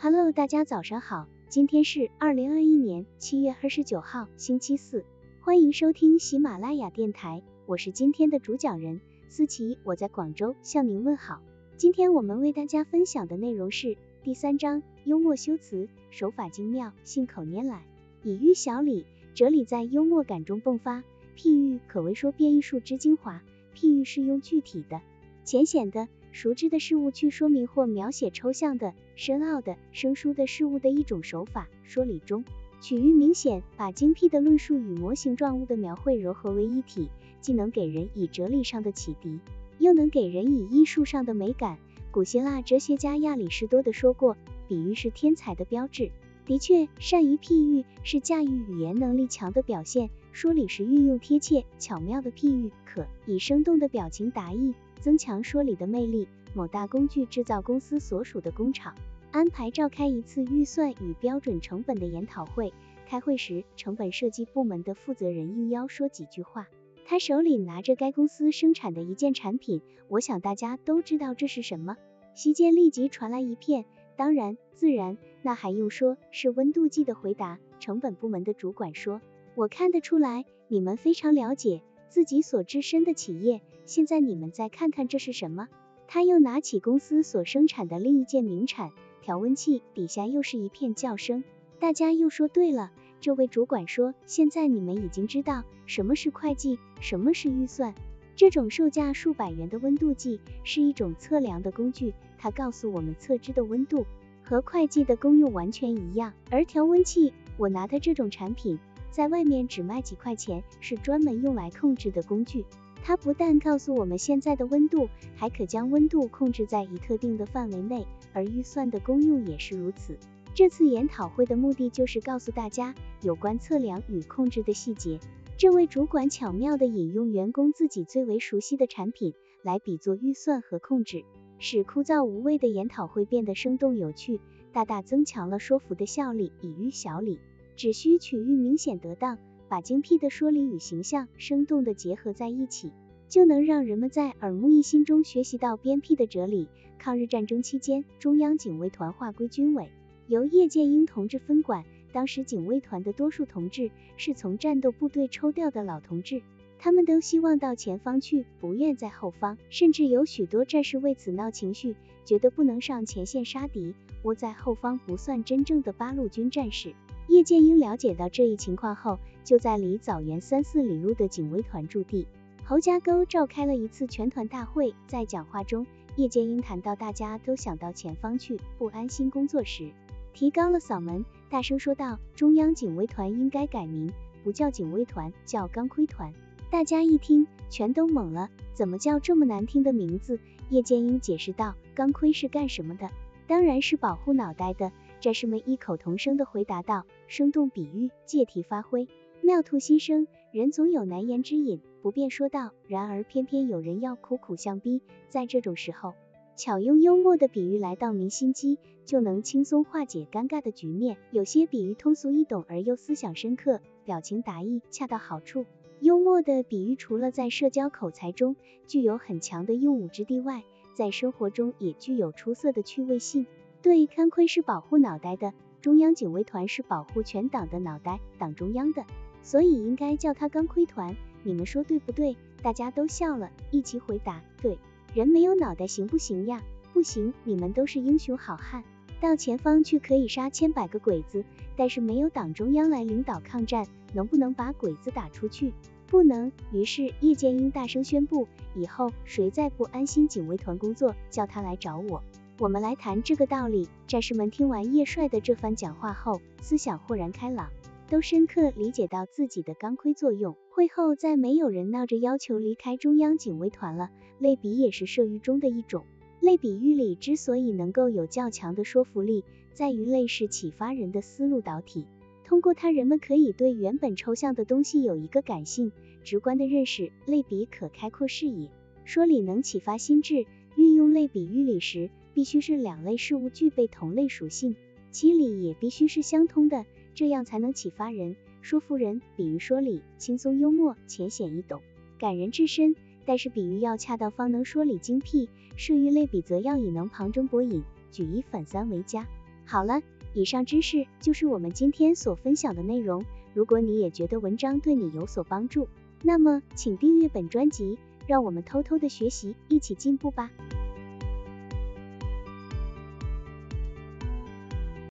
Hello，大家早上好，今天是二零二一年七月二十九号，星期四，欢迎收听喜马拉雅电台，我是今天的主讲人思琪，我在广州向您问好。今天我们为大家分享的内容是第三章，幽默修辞，手法精妙，信口拈来，以喻小李，哲理在幽默感中迸发。譬喻可谓说变艺术之精华，譬喻是用具体的、浅显的。熟知的事物去说明或描写抽象的、深奥的、生疏的事物的一种手法。说理中取喻明显，把精辟的论述与模型状物的描绘糅合为一体，既能给人以哲理上的启迪，又能给人以艺术上的美感。古希腊哲学家亚里士多德说过，比喻是天才的标志。的确，善于譬喻是驾驭语言能力强的表现。说理时运用贴切巧妙的譬喻，可以生动的表情达意。增强说理的魅力。某大工具制造公司所属的工厂安排召开一次预算与标准成本的研讨会。开会时，成本设计部门的负责人应邀说几句话。他手里拿着该公司生产的一件产品，我想大家都知道这是什么。席间立即传来一片当然、自然，那还用说，是温度计的回答。成本部门的主管说：“我看得出来，你们非常了解自己所置身的企业。”现在你们再看看这是什么？他又拿起公司所生产的另一件名产调温器，底下又是一片叫声。大家又说对了。这位主管说，现在你们已经知道什么是会计，什么是预算。这种售价数百元的温度计是一种测量的工具，它告诉我们测知的温度和会计的功用完全一样。而调温器，我拿的这种产品在外面只卖几块钱，是专门用来控制的工具。它不但告诉我们现在的温度，还可将温度控制在一特定的范围内，而预算的功用也是如此。这次研讨会的目的就是告诉大家有关测量与控制的细节。这位主管巧妙地引用员工自己最为熟悉的产品来比作预算和控制，使枯燥无味的研讨会变得生动有趣，大大增强了说服的效力。以喻小理，只需取喻明显得当。把精辟的说理与形象生动的结合在一起，就能让人们在耳目一新中学习到鞭辟的哲理。抗日战争期间，中央警卫团划归军委，由叶剑英同志分管。当时警卫团的多数同志是从战斗部队抽调的老同志，他们都希望到前方去，不愿在后方。甚至有许多战士为此闹情绪，觉得不能上前线杀敌，窝在后方不算真正的八路军战士。叶剑英了解到这一情况后，就在离枣园三四里路的警卫团驻地侯家沟召开了一次全团大会。在讲话中，叶剑英谈到大家都想到前方去，不安心工作时，提高了嗓门，大声说道：“中央警卫团应该改名，不叫警卫团，叫钢盔团。”大家一听，全都懵了，怎么叫这么难听的名字？叶剑英解释道：“钢盔是干什么的？当然是保护脑袋的。”战士们异口同声地回答道：“生动比喻，借题发挥，妙吐心声。人总有难言之隐，不便说道。然而偏偏有人要苦苦相逼，在这种时候，巧用幽默的比喻来道明心机，就能轻松化解尴尬的局面。有些比喻通俗易懂而又思想深刻，表情达意，恰到好处。幽默的比喻除了在社交口才中具有很强的用武之地外，在生活中也具有出色的趣味性。”对，钢盔是保护脑袋的，中央警卫团是保护全党的脑袋，党中央的，所以应该叫他钢盔团。你们说对不对？大家都笑了，一起回答对。人没有脑袋行不行呀？不行，你们都是英雄好汉，到前方去可以杀千百个鬼子，但是没有党中央来领导抗战，能不能把鬼子打出去？不能。于是叶剑英大声宣布，以后谁再不安心警卫团工作，叫他来找我。我们来谈这个道理。战士们听完叶帅的这番讲话后，思想豁然开朗，都深刻理解到自己的钢盔作用。会后再没有人闹着要求离开中央警卫团了。类比也是射喻中的一种。类比喻里之所以能够有较强的说服力，在于类是启发人的思路导体。通过它，人们可以对原本抽象的东西有一个感性、直观的认识。类比可开阔视野，说理能启发心智。运用类比喻理时，必须是两类事物具备同类属性，其理也必须是相通的，这样才能启发人、说服人。比喻说理，轻松幽默，浅显易懂，感人至深。但是比喻要恰当，方能说理精辟；设喻类比则要以能旁征博引，举一反三为佳。好了，以上知识就是我们今天所分享的内容。如果你也觉得文章对你有所帮助，那么请订阅本专辑，让我们偷偷的学习，一起进步吧。